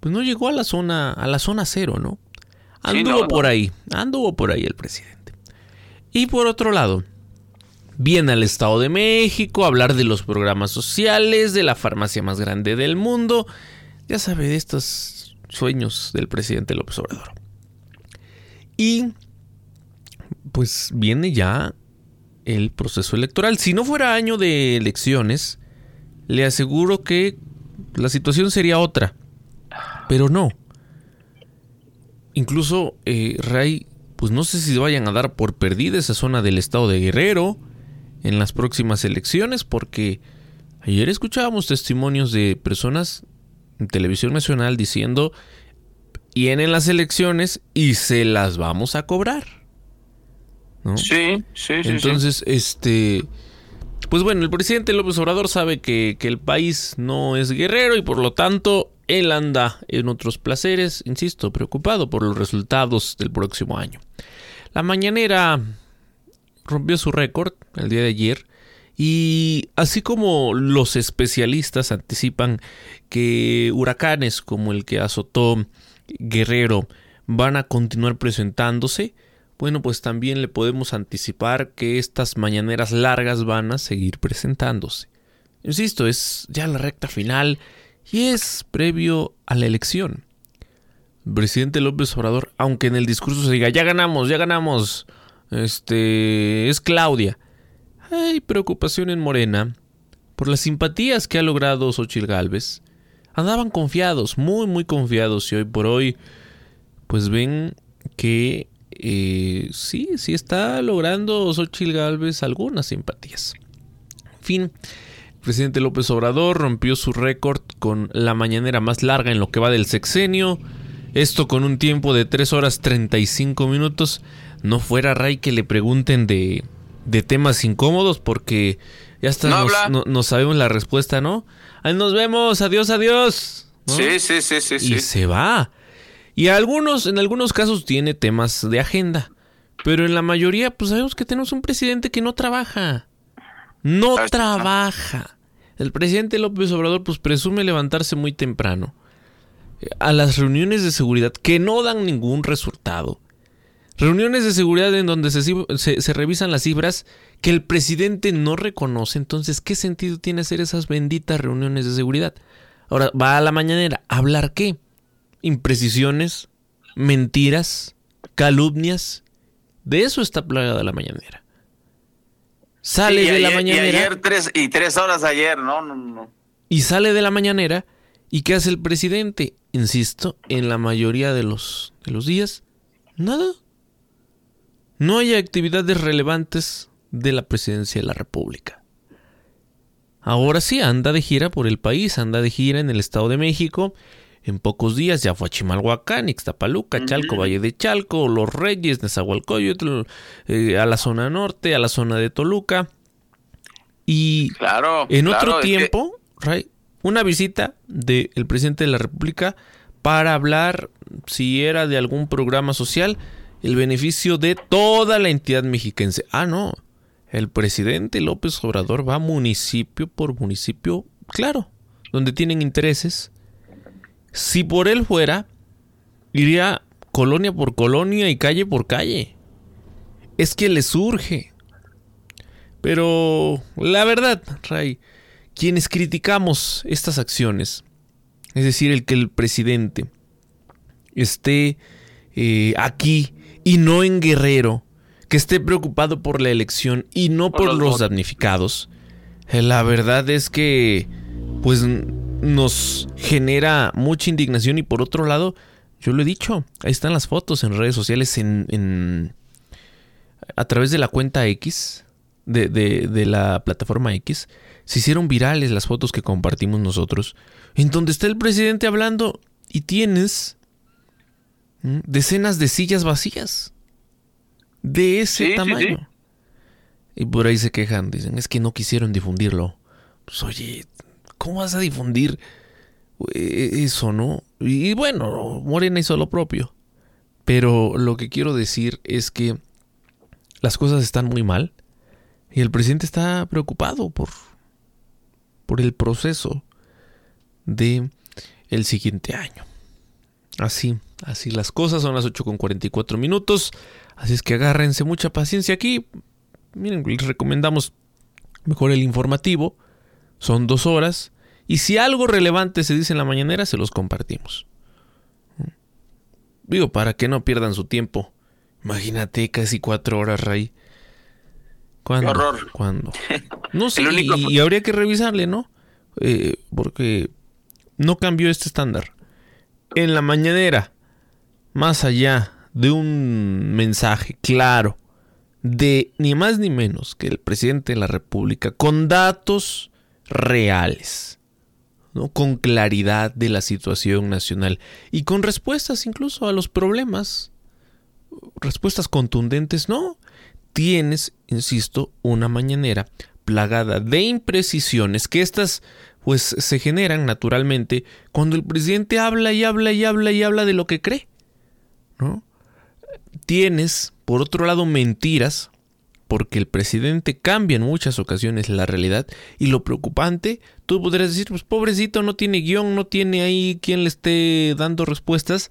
pues no llegó a la zona, a la zona cero, ¿no? Anduvo por ahí, anduvo por ahí el presidente. Y por otro lado, viene al Estado de México a hablar de los programas sociales, de la farmacia más grande del mundo. Ya sabe, de estos sueños del presidente López Obrador. Y pues viene ya el proceso electoral. Si no fuera año de elecciones, le aseguro que la situación sería otra. Pero no. Incluso eh, Ray, pues no sé si vayan a dar por perdida esa zona del estado de Guerrero. en las próximas elecciones porque ayer escuchábamos testimonios de personas en televisión nacional diciendo vienen las elecciones y se las vamos a cobrar. ¿no? Sí, sí, sí. Entonces, este, pues bueno, el presidente López Obrador sabe que, que el país no es guerrero y por lo tanto él anda en otros placeres, insisto, preocupado por los resultados del próximo año. La mañanera rompió su récord el día de ayer y así como los especialistas anticipan que huracanes como el que azotó Guerrero van a continuar presentándose, bueno, pues también le podemos anticipar que estas mañaneras largas van a seguir presentándose. Insisto, es ya la recta final y es previo a la elección. El presidente López Obrador, aunque en el discurso se diga, ya ganamos, ya ganamos, este, es Claudia. Hay preocupación en Morena por las simpatías que ha logrado Xochitl Gálvez. Andaban confiados, muy, muy confiados, y hoy por hoy, pues ven que eh, sí, sí está logrando Xochitl Gálvez algunas simpatías. En fin, presidente López Obrador rompió su récord con la mañanera más larga en lo que va del sexenio. Esto con un tiempo de 3 horas 35 minutos. No fuera Ray que le pregunten de, de temas incómodos porque ya hasta No nos, sabemos la respuesta, ¿no? Ahí nos vemos, adiós, adiós. ¿no? Sí, sí, sí, sí, y sí. se va. Y algunos, en algunos casos tiene temas de agenda. Pero en la mayoría, pues sabemos que tenemos un presidente que no trabaja. No trabaja. El presidente López Obrador, pues presume levantarse muy temprano. eh, A las reuniones de seguridad que no dan ningún resultado. Reuniones de seguridad en donde se, se- revisan las cifras que el presidente no reconoce. Entonces, ¿qué sentido tiene hacer esas benditas reuniones de seguridad? Ahora, va a la mañanera. ¿A ¿Hablar qué? Imprecisiones, mentiras, calumnias. De eso está plagada la mañanera. Sale Sí, de la mañanera Y ayer tres, y tres horas ayer, no, no, no. y sale de la mañanera. ¿Y qué hace el presidente? Insisto, en la mayoría de los, de los días, nada. No hay actividades relevantes de la presidencia de la República. Ahora sí, anda de gira por el país, anda de gira en el Estado de México. En pocos días ya fue a Chimalhuacán, Ixtapaluca, Chalco, Valle de Chalco, Los Reyes, Nezahualcóyotl, eh, a la zona norte, a la zona de Toluca. Y Claro. en claro, otro que- tiempo, Ray, una visita del presidente de la República para hablar, si era de algún programa social, el beneficio de toda la entidad mexiquense. Ah, no. El presidente López Obrador va municipio por municipio, claro, donde tienen intereses. Si por él fuera, iría colonia por colonia y calle por calle. Es que le surge. Pero la verdad, Ray, quienes criticamos estas acciones, es decir, el que el presidente esté eh, aquí y no en Guerrero, que esté preocupado por la elección y no Por por, los damnificados, eh, la verdad es que pues nos genera mucha indignación y por otro lado, yo lo he dicho, ahí están las fotos en redes sociales en, en- a través de la cuenta X, de, de- de la plataforma X, se hicieron virales las fotos que compartimos nosotros, en donde está el presidente hablando y tienes decenas de sillas vacías de ese Sí, sí, tamaño. sí. Y por ahí se quejan, dicen, es que no quisieron difundirlo. Pues oye, ¿cómo vas a difundir eh, eso, no? Y bueno, Morena hizo lo propio. Pero lo que quiero decir es que las cosas están muy mal y el presidente está preocupado por, por el proceso de el siguiente año. Así, así las cosas, son las 8 con 44 minutos. Así es que agárrense mucha paciencia aquí. Miren, les recomendamos mejor el informativo. Son dos horas. Y si algo relevante se dice en la mañanera, se los compartimos. Digo, para que no pierdan su tiempo. Imagínate casi cuatro horas, Ray. ¿Cuándo? Qué horror. ¿Cuándo? No sé, El único- y, y habría que revisarle, ¿no? Eh, porque no cambió este estándar. En la mañanera, más allá de un mensaje claro de ni más ni menos que el presidente de la República, con datos reales, ¿no? con claridad de la situación nacional y con respuestas incluso a los problemas, respuestas contundentes, no. Tienes, insisto, una mañanera plagada de imprecisiones que estas pues se generan naturalmente cuando el presidente habla y habla y habla y habla de lo que cree. ¿no? Tienes, por otro lado, mentiras, porque el presidente cambia en muchas ocasiones la realidad y lo preocupante, tú podrías decir, pues pobrecito, no tiene guion, no tiene ahí quien le esté dando respuestas,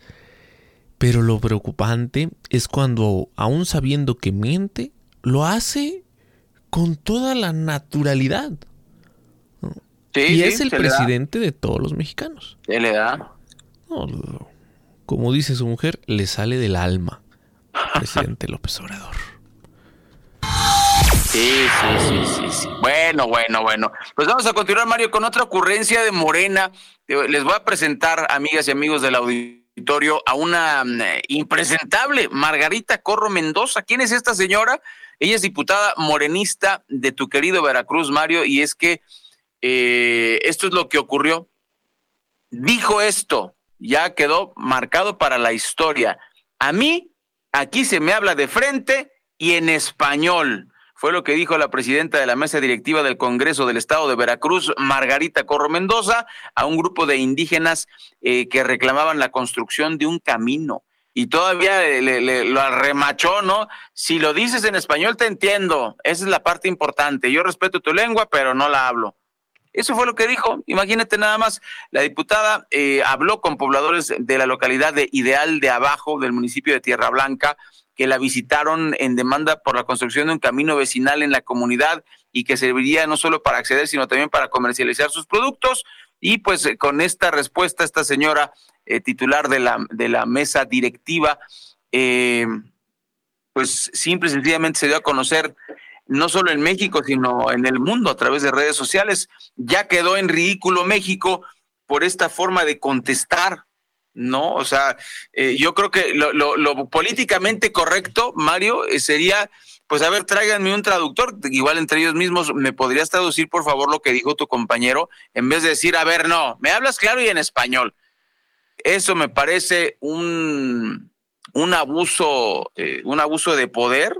pero lo preocupante es cuando, aún sabiendo que miente, lo hace con toda la naturalidad. y es el presidente de todos los mexicanos. ¿Qué le da? como dice su mujer, le sale del alma. Presidente López Obrador. Sí, sí, sí, sí, sí. Bueno, bueno, bueno. Pues vamos a continuar, Mario, con otra ocurrencia de Morena. Les voy a presentar, amigas y amigos del auditorio, a una mm, impresentable Margarita Corro Mendoza. ¿Quién es esta señora? Ella es diputada morenista de tu querido Veracruz, Mario, y es que eh, esto es lo que ocurrió. Dijo esto, ya quedó marcado para la historia. A mí, aquí se me habla de frente y en español. Fue lo que dijo la presidenta de la mesa directiva del Congreso del Estado de Veracruz, Margarita Corro Mendoza, a un grupo de indígenas eh, que reclamaban la construcción de un camino y todavía le, lo arremachó, ¿no? Si lo dices en español te entiendo, esa es la parte importante. Yo respeto tu lengua, pero no la hablo. Eso fue lo que dijo. Imagínate nada más, la diputada eh, habló con pobladores de la localidad de Ideal de Abajo, del municipio de Tierra Blanca, que la visitaron en demanda por la construcción de un camino vecinal en la comunidad y que serviría no solo para acceder, sino también para comercializar sus productos. Y pues eh, con esta respuesta, esta señora eh, titular de la, de la mesa directiva, eh, pues simple y sencillamente se dio a conocer no solo en México, sino en el mundo a través de redes sociales. Ya quedó en ridículo México por esta forma de contestar, ¿no? O sea, eh, yo creo que lo, políticamente correcto, Mario, sería, pues a ver, tráiganme un traductor, igual entre ellos mismos, ¿me podrías traducir por favor lo que dijo tu compañero? En vez de decir, a ver, no, me hablas claro y en español. Eso me parece un, un abuso, eh, un abuso de poder.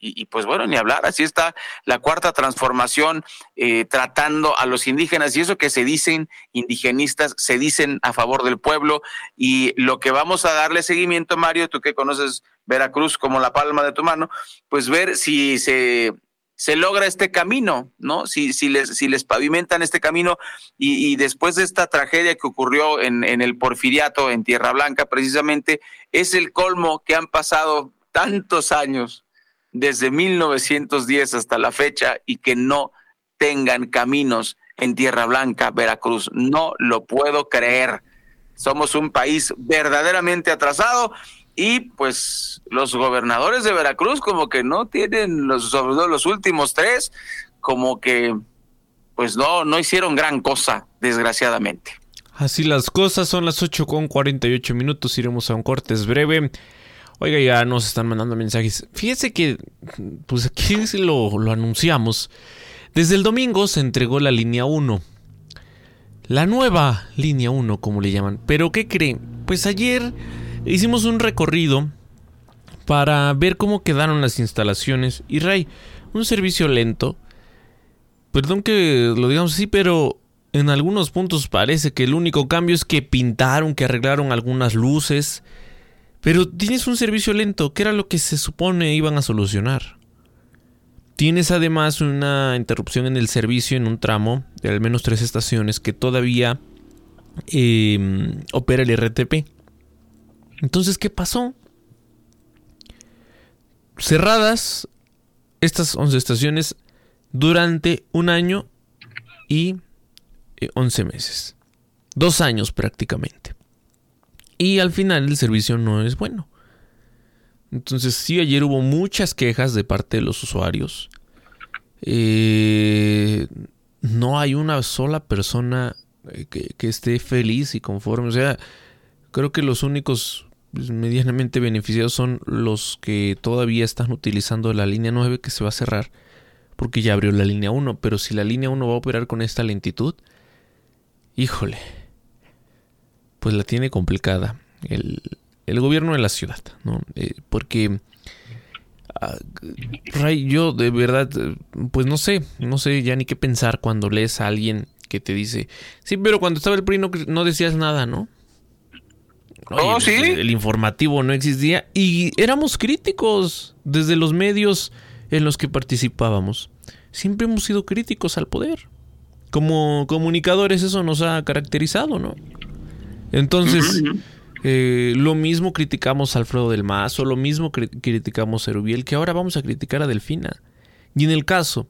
Y, pues bueno, ni hablar, así está la cuarta transformación eh, tratando a los indígenas y eso que se dicen indigenistas, se dicen a favor del pueblo y lo que vamos a darle seguimiento, Mario, tú que conoces Veracruz como la palma de tu mano, pues ver si se se logra este camino, ¿no? Si, si, les, si les pavimentan este camino y, después de esta tragedia que ocurrió en, en, el Porfiriato, en Tierra Blanca, precisamente, es el colmo que han pasado tantos años, desde 1910 hasta la fecha, y que no tengan caminos en Tierra Blanca, Veracruz. No lo puedo creer. Somos un país verdaderamente atrasado y pues los gobernadores de Veracruz como que no tienen los sobre todo los últimos tres como que pues no no hicieron gran cosa desgraciadamente así las cosas son las 8 con 48 minutos iremos a un cortes breve oiga ya nos están mandando mensajes fíjese que pues aquí lo, lo anunciamos desde el domingo se entregó la línea 1 la nueva línea 1 como le llaman pero qué creen pues ayer hicimos un recorrido para ver cómo quedaron las instalaciones. Y Ray, un servicio lento. Perdón que lo digamos así, pero en algunos puntos parece que el único cambio es que pintaron, que arreglaron algunas luces. Pero tienes un servicio lento, que era lo que se supone iban a solucionar. Tienes además una interrupción en el servicio en un tramo de al menos tres estaciones que todavía em, opera el RTP. Entonces, ¿qué pasó? Cerradas estas 11 estaciones durante un año y 11 eh, meses. Dos años prácticamente. Y al final el servicio no es bueno. Entonces sí, ayer hubo muchas quejas de parte de los usuarios. Eh, no hay una sola persona eh, que, que, esté feliz y conforme. O sea, creo que los únicos pues, medianamente beneficiados son los que todavía están utilizando la línea 9 que se va a cerrar porque ya abrió la línea 1, pero si la línea 1 va a operar con esta lentitud, híjole, pues la tiene complicada el, gobierno de la ciudad, ¿no? Eh, porque ah, Ray, yo de verdad, pues no sé, no sé ya ni qué pensar cuando lees a alguien que te dice, sí, pero cuando estaba el PRI no, decías nada, ¿no? oh, sí. El informativo no existía y éramos críticos desde los medios en los que participábamos. Siempre hemos sido críticos al poder. Como comunicadores eso nos ha caracterizado, ¿no? Entonces, eh, lo mismo criticamos a Alfredo del Mazo, lo mismo criticamos a Erubiel, que ahora vamos a criticar a Delfina. Y en el caso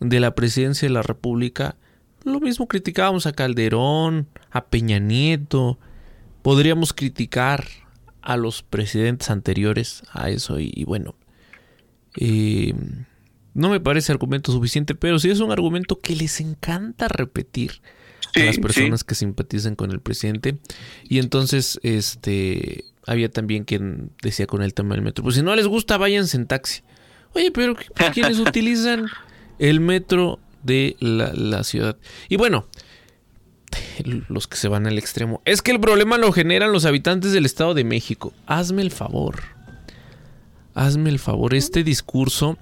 de la presidencia de la República, lo mismo criticábamos a Calderón, a Peña Nieto. Podríamos criticar a los presidentes anteriores a eso y bueno, eh, no me parece argumento suficiente, pero sí es un argumento que les encanta repetir a las personas que simpatizan con el presidente. Y entonces, este, había también quien decía con el tema del metro, pues si no les gusta, váyanse en taxi. Oye, pero ¿quiénes utilizan el metro de la, la ciudad? Y bueno, los que se van al extremo. Es que el problema lo generan los habitantes del Estado de México. Hazme el favor hazme el favor, este discurso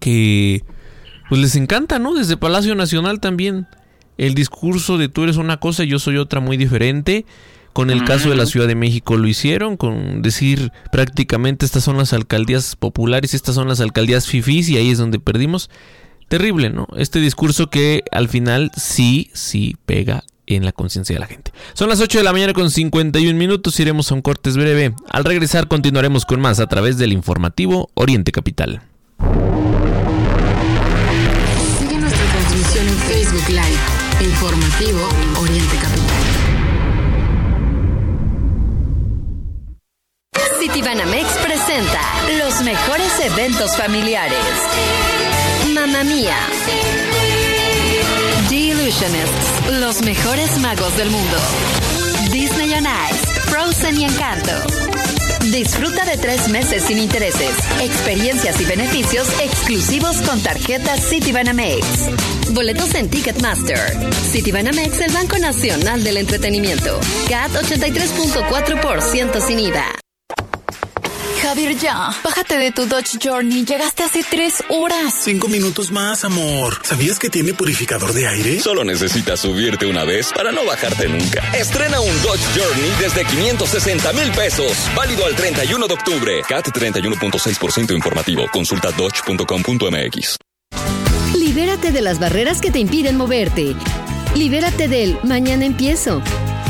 que pues les encanta, ¿no? Desde Palacio Nacional también. El discurso de tú eres una cosa y yo soy otra muy diferente. Con el caso de la Ciudad de México lo hicieron, con decir prácticamente estas son las alcaldías populares, estas son las alcaldías fifís y ahí es donde perdimos. Terrible, ¿no? Este discurso que al final sí, sí pega en la conciencia de la gente. Son las 8 de la mañana con 51 minutos, iremos a un cortes breve. Al regresar continuaremos con más a través del informativo Oriente Capital. Sigue nuestra transmisión en Facebook Live, informativo Oriente Capital. Citibanamex presenta los mejores eventos familiares. Mamma Mía los mejores magos del mundo. Disney on Ice, Frozen y Encanto. Disfruta de tres meses sin intereses, experiencias y beneficios exclusivos con tarjetas Citibanamex. Boletos en Ticketmaster. Citibanamex, el Banco Nacional del Entretenimiento. CAT 83.4% sin IVA. Javier, ya. Bájate de tu Dodge Journey. Llegaste hace tres horas. Cinco minutos más, amor. ¿Sabías que tiene purificador de aire? Solo necesitas subirte una vez para no bajarte nunca. Estrena un Dodge Journey desde 560 mil pesos. Válido al 31 de octubre. CAT 31.6% informativo. Consulta dodge.com.mx. Libérate de las barreras que te impiden moverte. Libérate del mañana empiezo.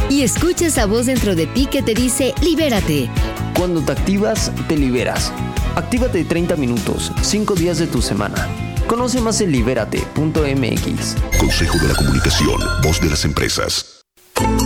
Y escucha esa voz dentro de ti que te dice libérate. Cuando te activas, te liberas. Actívate 30 minutos, 5 días de tu semana. Conoce más en libérate.mx. Consejo de la Comunicación, voz de las empresas.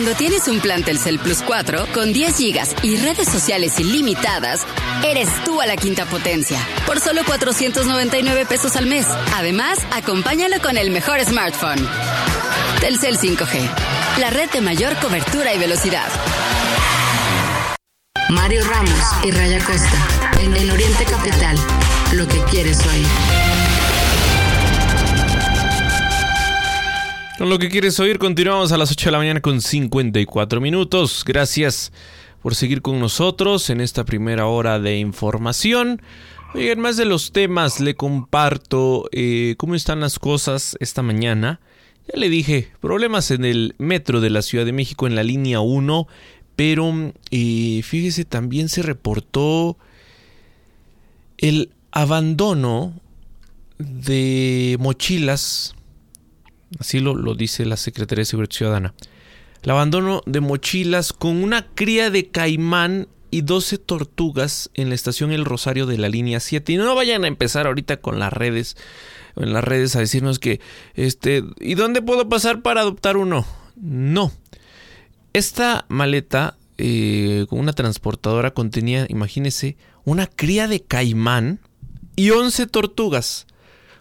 Cuando tienes un plan Telcel Plus 4 con 10 gigas y redes sociales ilimitadas, eres tú a la quinta potencia por solo 499 pesos al mes. Además, acompáñalo con el mejor smartphone. Telcel 5G, la red de mayor cobertura y velocidad. Mario Ramos y Raya Costa, en el Oriente Capital, lo que quieres oír. Con lo que quieres oír, continuamos a las 8 de la mañana con 54 minutos. Gracias por seguir con nosotros en esta primera hora de información. Oigan, más de los temas le comparto eh, cómo están las cosas esta mañana. Ya le dije, problemas en el metro de la Ciudad de México en la línea 1, pero eh, fíjese, también se reportó el abandono de mochilas, así lo, lo dice la Secretaría de Seguridad Ciudadana, el abandono de mochilas con una cría de caimán y 12 tortugas en la estación El Rosario de la línea 7. Y no vayan a empezar ahorita con las redes, en las redes a decirnos que, este, ¿y dónde puedo pasar para adoptar uno? No. Esta maleta eh, con una transportadora contenía, imagínese, una cría de caimán y 11 tortugas.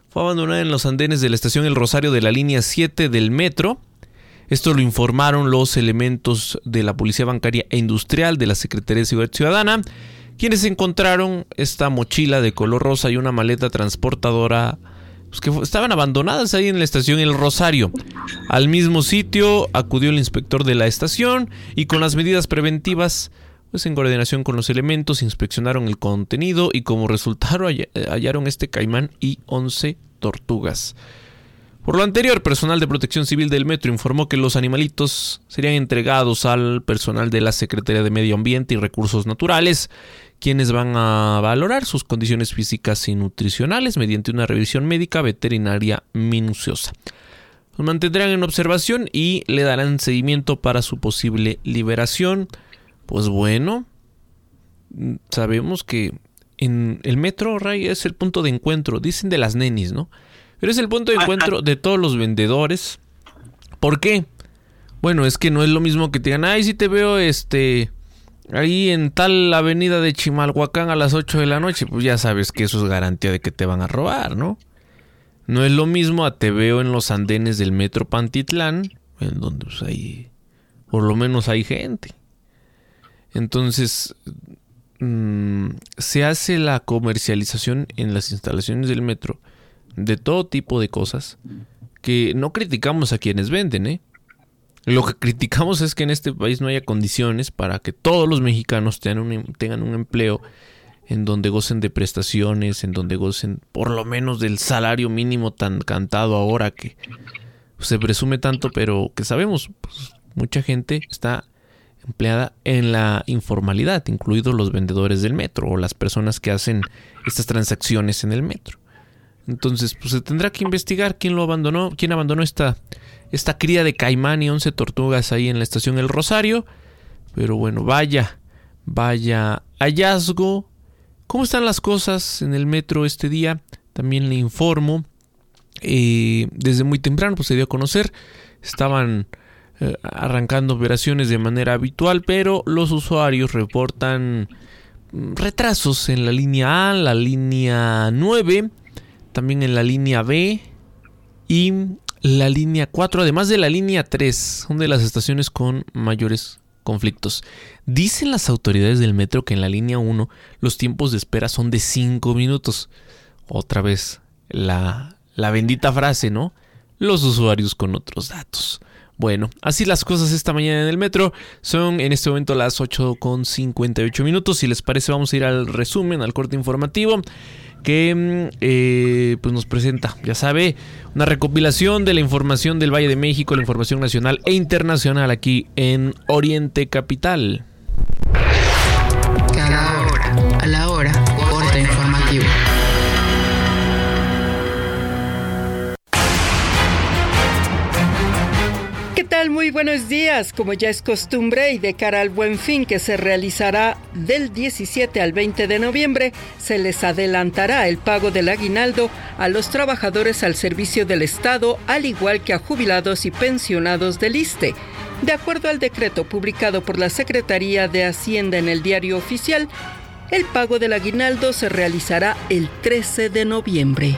Fue abandonada en los andenes de la estación El Rosario de la línea 7 del metro. Esto lo informaron los elementos de la Policía Bancaria e Industrial de la Secretaría de Seguridad Ciudadana, quienes encontraron esta mochila de color rosa y una maleta transportadora pues, que estaban abandonadas ahí en la estación El Rosario. Al mismo sitio acudió el inspector de la estación y con las medidas preventivas, pues en coordinación con los elementos, inspeccionaron el contenido y como resultado hallaron este caimán y 11 tortugas. Por lo anterior, personal de protección civil del metro informó que los animalitos serían entregados al personal de la Secretaría de Medio Ambiente y Recursos Naturales, quienes van a valorar sus condiciones físicas y nutricionales mediante una revisión médica veterinaria minuciosa. Los mantendrán en observación y le darán seguimiento para su posible liberación. Pues bueno, sabemos que en el metro, Ray, es el punto de encuentro, dicen de las nenis, ¿no? Pero es el punto de encuentro de todos los vendedores. ¿Por qué? Bueno, es que no es lo mismo que te digan, ay, si te veo este ahí en tal avenida de Chimalhuacán a las 8 de la noche, pues ya sabes que eso es garantía de que te van a robar, ¿no? No es lo mismo a te veo en los andenes del metro Pantitlán, en donde pues, hay, por lo menos hay gente. Entonces, mm, se hace la comercialización en las instalaciones del metro de todo tipo de cosas que no criticamos a quienes venden, ¿eh? Lo que criticamos es que en este país no haya condiciones para que todos los mexicanos tengan un, em, tengan un empleo en donde gocen de prestaciones, en donde gocen por lo menos del salario mínimo tan cantado ahora que se presume tanto, pero que sabemos, pues, mucha gente está empleada en la informalidad, incluidos los vendedores del metro o las personas que hacen estas transacciones en el metro. Entonces, pues se tendrá que investigar quién lo abandonó, quién abandonó esta, esta cría de caimán y 11 tortugas ahí en la estación El Rosario. Pero bueno, vaya, vaya hallazgo. ¿Cómo están las cosas en el metro este día? También le informo. Eh, desde muy temprano pues, se dio a conocer. Estaban eh, arrancando operaciones de manera habitual, pero los usuarios reportan mm, retrasos en la línea A, la línea 9 también en la línea B y la línea 4, además de la línea 3, son de las estaciones con mayores conflictos. Dicen las autoridades del metro que en la línea 1 los tiempos de espera son de 5 minutos. Otra vez, la, la bendita frase, ¿no? Los usuarios con otros datos. Bueno, así las cosas esta mañana en el metro. Son en este momento las 8 con 58 minutos. Si les parece, vamos a ir al resumen, al corte informativo que mm, eh, pues nos presenta, ya sabe, una recopilación de la información del Valle de México, la información nacional e internacional aquí en Oriente Capital. Buenos días. Como ya es costumbre y de cara al buen fin que se realizará del 17 al 20 de noviembre, se les adelantará el pago del aguinaldo a los trabajadores al servicio del Estado, al igual que a jubilados y pensionados del ISTE. De acuerdo al decreto publicado por la Secretaría de Hacienda en el Diario Oficial, el pago del aguinaldo se realizará el 13 de noviembre.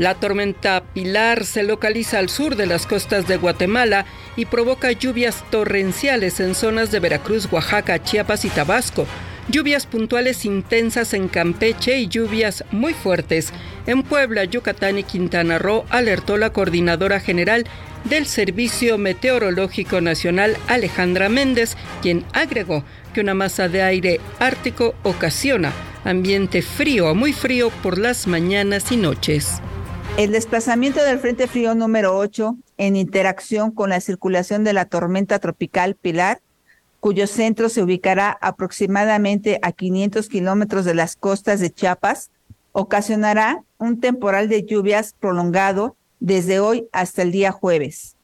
La tormenta Pilar se localiza al sur de las costas de Guatemala y provoca lluvias torrenciales en zonas de Veracruz, Oaxaca, Chiapas y Tabasco. Lluvias puntuales intensas en Campeche y lluvias muy fuertes. En Puebla, Yucatán y Quintana Roo alertó la coordinadora general del Servicio Meteorológico Nacional, Alejandra Méndez, quien agregó que una masa de aire ártico ocasiona ambiente frío o muy frío por las mañanas y noches. El desplazamiento del Frente Frío número 8 en interacción con la circulación de la tormenta tropical Pilar, cuyo centro se ubicará aproximadamente a 500 kilómetros de las costas de Chiapas, ocasionará un temporal de lluvias prolongado desde hoy hasta el día jueves.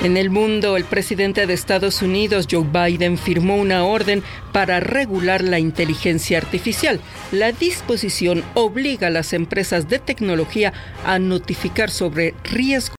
En el mundo, el presidente de Estados Unidos, Joe Biden, firmó una orden para regular la inteligencia artificial. La disposición obliga a las empresas de tecnología a notificar sobre riesgos